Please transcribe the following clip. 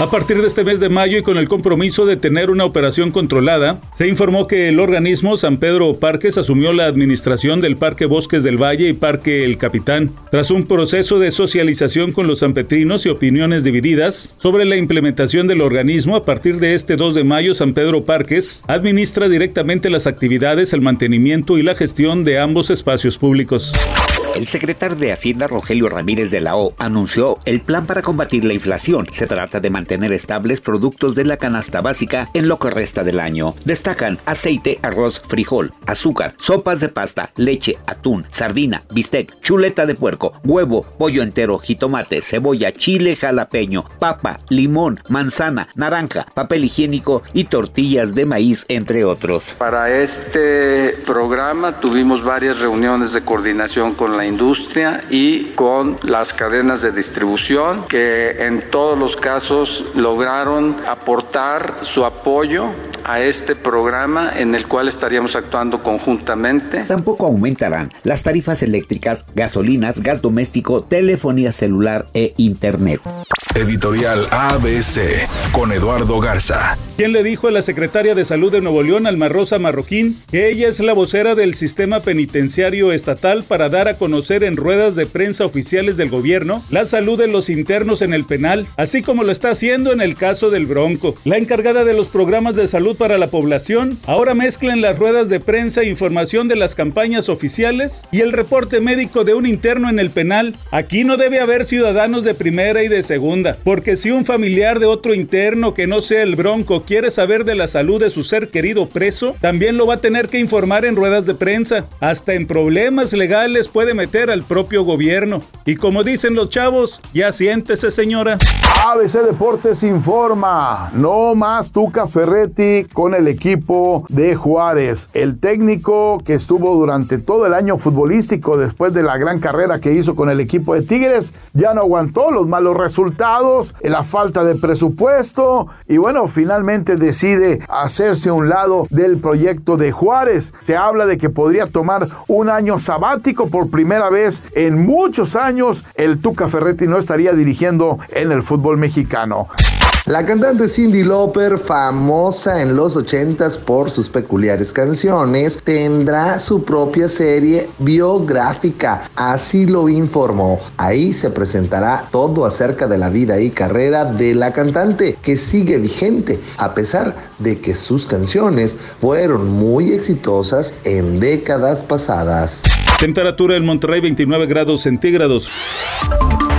A partir de este mes de mayo y con el compromiso de tener una operación controlada, se informó que el organismo San Pedro Parques asumió la administración del Parque Bosques del Valle y Parque El Capitán, tras un proceso de socialización con los sanpetrinos y opiniones divididas sobre la implementación del organismo. A partir de este 2 de mayo, San Pedro Parques administra directamente las actividades, el mantenimiento y la gestión de ambos espacios públicos. El secretario de Hacienda Rogelio Ramírez de la O anunció el plan para combatir la inflación. Se trata de mantener estables productos de la canasta básica en lo que resta del año. Destacan aceite, arroz, frijol, azúcar, sopas de pasta, leche, atún, sardina, bistec, chuleta de puerco, huevo, pollo entero, jitomate, cebolla, chile jalapeño, papa, limón, manzana, naranja, papel higiénico y tortillas de maíz, entre otros. Para este programa tuvimos varias reuniones de coordinación con la industria y con las cadenas de distribución que en todos los casos lograron aportar su apoyo a este programa en el cual estaríamos actuando conjuntamente. Tampoco aumentarán las tarifas eléctricas, gasolinas, gas doméstico, telefonía celular e internet. Editorial ABC con Eduardo Garza. ¿Quién le dijo a la secretaria de Salud de Nuevo León, Alma Rosa Marroquín, que ella es la vocera del sistema penitenciario estatal para dar a conocer en ruedas de prensa oficiales del gobierno la salud de los internos en el penal, así como lo está haciendo en el caso del Bronco? La encargada de los programas de salud para la población ahora mezcla en las ruedas de prensa información de las campañas oficiales y el reporte médico de un interno en el penal. Aquí no debe haber ciudadanos de primera y de segunda, porque si un familiar de otro interno que no sea el Bronco quiere saber de la salud de su ser querido preso, también lo va a tener que informar en ruedas de prensa. Hasta en problemas legales puede meter al propio gobierno. Y como dicen los chavos, ya siéntese señora. ABC Deportes informa, no más Tuca Ferretti con el equipo de Juárez. El técnico que estuvo durante todo el año futbolístico después de la gran carrera que hizo con el equipo de Tigres, ya no aguantó los malos la falta de presupuesto y bueno, finalmente decide hacerse a un lado del proyecto de Juárez. Se habla de que podría tomar un año sabático por primera vez en muchos años. El Tuca Ferretti no estaría dirigiendo en el fútbol mexicano. La cantante Cindy Lauper, famosa en los 80s por sus peculiares canciones, tendrá su propia serie biográfica, así lo informó. Ahí se presentará todo acerca de la vida y carrera de la cantante, que sigue vigente, a pesar de que sus canciones fueron muy exitosas en décadas pasadas. Temperatura en Monterrey 29 grados centígrados.